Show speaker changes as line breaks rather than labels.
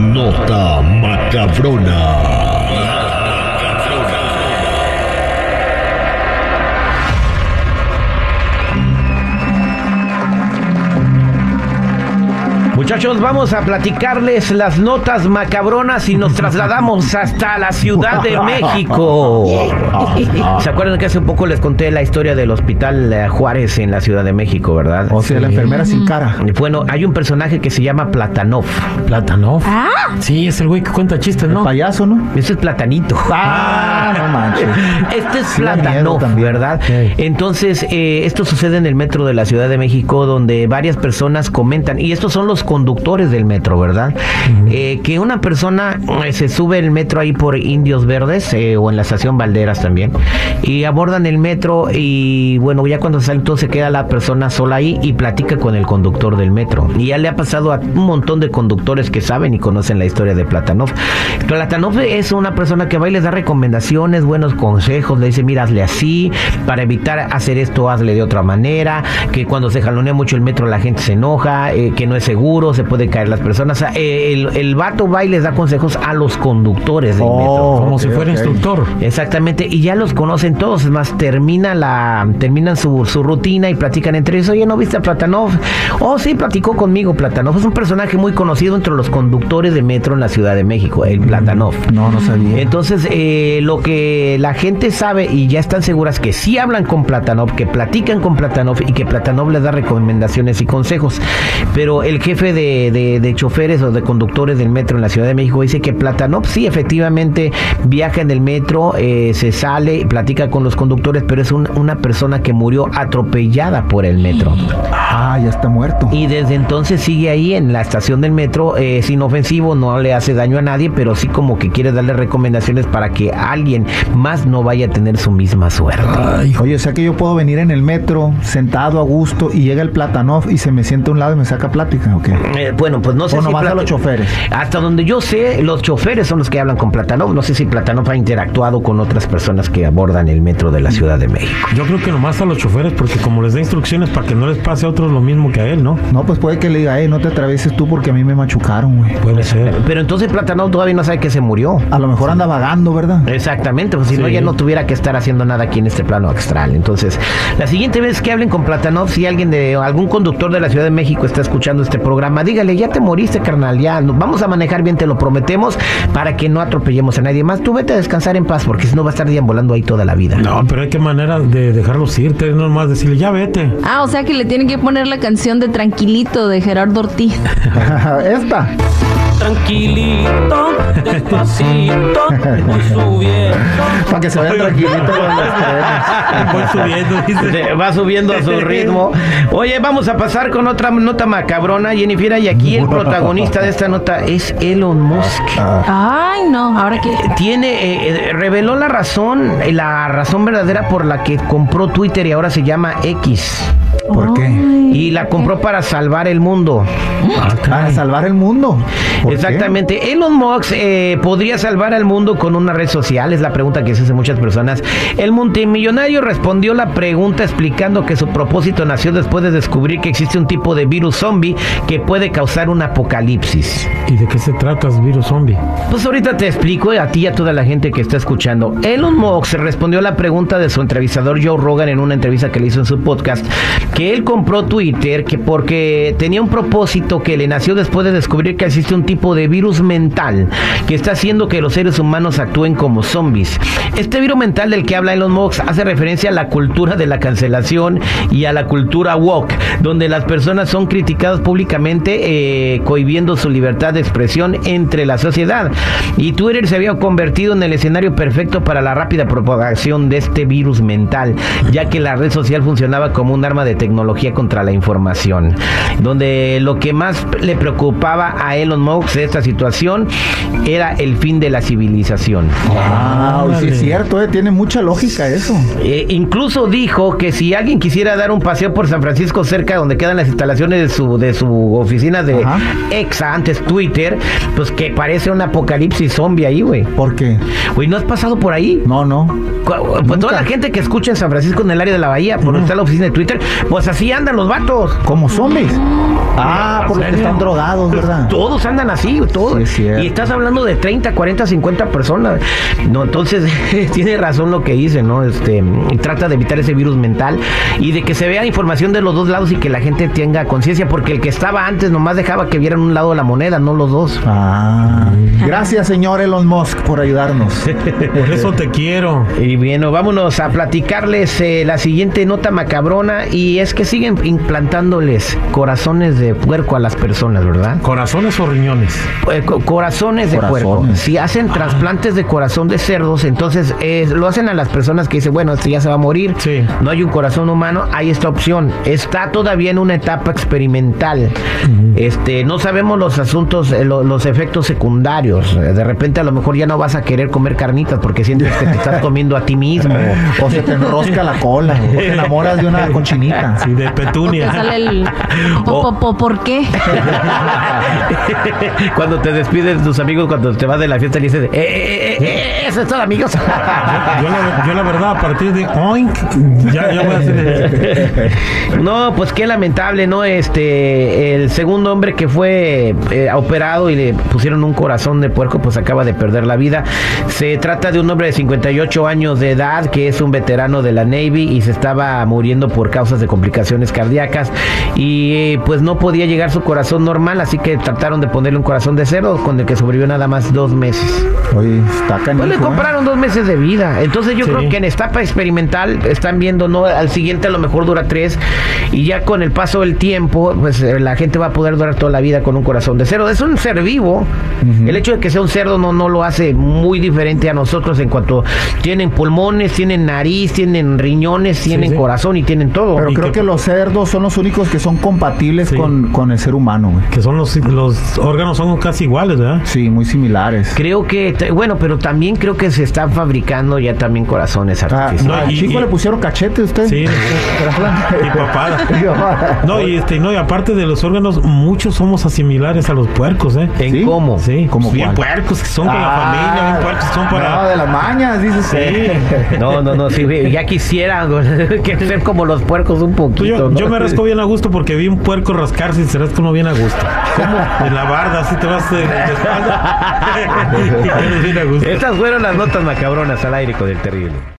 nota macabrona.
Muchachos, vamos a platicarles las notas macabronas y nos trasladamos hasta la Ciudad de México. ¿Se acuerdan que hace un poco les conté la historia del Hospital eh, Juárez en la Ciudad de México, verdad?
O sea, la enfermera sin cara.
Bueno, hay un personaje que se llama Platanov.
Platanov. Sí, es el güey que cuenta chistes, ¿no?
Payaso, ¿no?
Ese es Platanito.
Ah, no manches.
Este es
Sí
Platanov,
también.
¿verdad?
Sí.
Entonces, eh, esto sucede en el metro de la Ciudad de México, donde varias personas comentan, y estos son los conductores del metro, ¿verdad? Eh, que una persona eh, se sube el metro ahí por Indios Verdes, eh, o en la estación Valderas también, y abordan el metro, y bueno, ya cuando sale todo se queda la persona sola ahí y platica con el conductor del metro. Y ya le ha pasado a un montón de conductores que saben y conocen la historia de Platanov. Platanov es una persona que va y les da recomendaciones, buenos consejos, le dice, mira, hazle así, para evitar hacer esto, hazle de otra manera, que cuando se jalonea mucho el metro la gente se enoja, que no es seguro, se puede caer las personas. O sea, eh, el, el vato va y les da consejos a los conductores del
Oh.
metro.
Como si fuera instructor.
Exactamente, y ya los conocen todos, es más, termina la, terminan su, su rutina y platican entre ellos, oye, ¿no viste a Platanov? Oh, sí, platicó conmigo Platanov, es un personaje muy conocido entre los conductores de metro en la Ciudad de México, el Platanov.
No, no sabía.
Entonces, eh, lo que la gente sabe y ya están seguras que sí hablan con Platanov, que platican con Platanov y que Platanov les da recomendaciones y consejos. Pero el jefe de, de- de choferes o de conductores del metro en la Ciudad de México dice que Platanov sí efectivamente viaja en el metro, eh, se sale, platica con los conductores, pero es un- una persona que murió atropellada por el metro.
Ah, ya está muerto.
Y desde entonces sigue ahí en la estación del metro, eh, es inofensivo, no le hace daño a nadie, pero sí como que quiere darle recomendaciones para que alguien más no vaya a tener su misma suerte.
Ay,
Oye, o sea que yo puedo venir en el metro, sentado a gusto, y llega el Platanov y se me sienta a un lado y me saca plática, ¿o qué?
Eh, bueno, pues no sé
O
si
nomás a
Plata-
los choferes.
Hasta donde yo sé, los choferes son los que hablan con Platanov. No sé si Platanov ha interactuado con otras personas que abordan el metro de la Ciudad de México.
yo creo que nomás a los choferes, porque como les da instrucciones para que no les pase a otros lo mismo que a él, ¿no?
No, pues puede que le diga, eh, no te atravieses tú porque a mí me machucaron, güey.
Puede ser.
Pero entonces Platanov todavía no sabe que se murió.
A lo mejor anda vagando, ¿verdad?
Exactamente, pues si no ya no tuviera que estar haciendo nada aquí en este plano astral. Entonces, la siguiente vez que hablen con Platanov, si alguien de algún conductor de la Ciudad de México está escuchando este programa, dígale, ya te moriste, carnal, ya no- vamos a manejar bien, te lo prometemos, para que no atropellemos a nadie más. Tú vete a descansar en paz, porque si no va a estar deambulando ahí toda la vida.
No, pero hay que manera de dejarlos irte, no nomás decirle, ya vete.
Ah, o sea que le tienen que poner la canción de Tranquilito de Gerardo Ortiz.
Esta.
Tranquilito, despacito, voy subiendo.
Para que se vaya tranquilito con los trenes.
Voy subiendo, dice.
Va subiendo a su ritmo. Oye, vamos a pasar con otra nota macabrona, Jennifer, y aquí el protagonista de esta nota es Elon Musk.
Ay, no, ahora que.
tiene eh, eh, reveló la razón eh, la razón verdadera por la que compró Twitter y ahora se llama X
¿Por qué?
y la compró para salvar el mundo
Para salvar el mundo.
Exactamente Elon Musk eh, podría salvar al mundo con una red social es la pregunta que se hace muchas personas el multimillonario respondió la pregunta explicando que su propósito nació después de descubrir que existe un tipo de virus zombie que puede causar un apocalipsis
¿Y de qué se trata, virus zombie?
Pues ahorita te explico a ti y a toda la gente que está escuchando. Elon Musk respondió a la pregunta de su entrevistador Joe Rogan en una entrevista que le hizo en su podcast, que él compró Twitter que porque tenía un propósito que le nació después de descubrir que existe un tipo de virus mental que está haciendo que los seres humanos actúen como zombies. Este virus mental del que habla Elon Musk hace referencia a la cultura de la cancelación y a la cultura woke, donde las personas son criticadas públicamente, eh, cohibiendo su libertad de expresión entre la sociedad. Y Twitter se había convertido en el escenario perfecto para la rápida propagación de este virus mental, ya que la red social funcionaba como un arma de tecnología contra la información, donde lo que más le preocupaba a Elon Musk de esta situación era el fin de la civilización.
Sí
Órale.
es cierto, eh, tiene mucha lógica eso.
Eh, incluso dijo que si alguien quisiera dar un paseo por San Francisco cerca donde quedan las instalaciones de su, de su oficina de
Ajá.
exa, antes Twitter, pues que parece un apocalipsis zombie ahí, güey.
¿Por qué?
Güey, ¿no has pasado por ahí?
No, no.
Pues toda la gente que escucha en San Francisco en el área de la bahía, por donde está la oficina de Twitter, pues así andan los vatos.
Como zombies. Ah, por los que están drogados, ¿verdad?
Todos andan así, todos.
Sí, es cierto.
y estás hablando de 30, 40, 50 personas. No, entonces tiene razón lo que dice, ¿no? Este, trata de evitar ese virus mental y de que se vea información de los dos lados y que la gente tenga conciencia, porque el que estaba antes nomás dejaba que vieran un lado de la moneda, no los dos.
Ah, gracias, señor Elon Musk, por ayudarnos.
Por eso te quiero.
Y bueno, vámonos a platicarles eh, la siguiente nota macabrona y es que siguen implantándoles corazones de puerco a las personas, ¿verdad?
¿Corazones o riñones?
Eh, co- corazones de
Corazones.
puerco. Si hacen trasplantes de corazón de cerdos, entonces eh, lo hacen a las personas que dicen, bueno, este ya se va a morir,
Sí.
no hay un corazón humano, hay esta opción. Está todavía en una etapa experimental. Este, no sabemos los asuntos, eh, lo- los efectos secundarios. De repente a lo mejor ya no vas a querer comer carnitas porque sientes que te estás comiendo a ti mismo.
O se te enrosca la cola, o te enamoras de una conchinita.
Sí, de
Te
petunia.
sale el... po- po- po- ¿Por qué?
cuando te despides de tus amigos, cuando te vas de la fiesta, le dices, eh, eh, eh, eh, eso es todo, amigos.
Yo la, yo la verdad, a partir de oink, ya, ya voy a hacer.
No, pues qué lamentable, ¿no? Este, el segundo hombre que fue eh, operado y le pusieron un corazón de puerco, pues acaba de perder la vida. Se trata de un hombre de 58 años de edad que es un veterano de la Navy y se estaba muriendo por causas de complicaciones cardíacas y eh, pues no podía llegar su corazón normal, así que trataron de ponerle un corazón de cerdo con el que sobrevivió nada más dos meses.
Oye, está canijo,
Pues
¿eh?
compraron dos meses de vida. Entonces yo
Sí.
creo que en etapa experimental están viendo, ¿no? Al siguiente a lo mejor dura tres. Y ya con el paso del tiempo, pues eh, la gente va a poder durar toda la vida con un corazón de cerdo. Es un ser vivo. El hecho de que sea un cerdo no, no lo hace muy diferente a nosotros en cuanto tienen pulmones, tienen nariz, tienen riñones, tienen
sí.
corazón y tienen todo.
Pero creo
que-
que los cerdos son los únicos que son compatibles
Sí.
con, con el ser humano, güey.
Que son los, los órganos son casi iguales, ¿verdad?
Sí, muy similares.
Creo que, bueno, pero también creo que se están fabricando ya también corazones
Ah,
artificiales.
No,
al
y-
chico
y-
le pusieron cachete usted.
Sí. Y papada. No, y este, no, y aparte de los órganos, muchos somos asimilares a los puercos, ¿eh?
¿En
¿Sí?
cómo?
Sí,
¿Cómo
bien
cuál?
puercos que son con la
Ah,
familia, bien puercos que son
No,
para.
de las mañas, dices.
Sí.
No, no, no, sí, ya quisiera güey, que ser como los puercos un poquito.
yo,
¿no?
yo me rasco bien a gusto porque vi un puerco rascarse y se rasca uno bien a gusto. ¿Cómo? En la barda, así te vas de, de espalda. y bien a gusto.
Estas fueron las notas macabronas al aire con el terrible.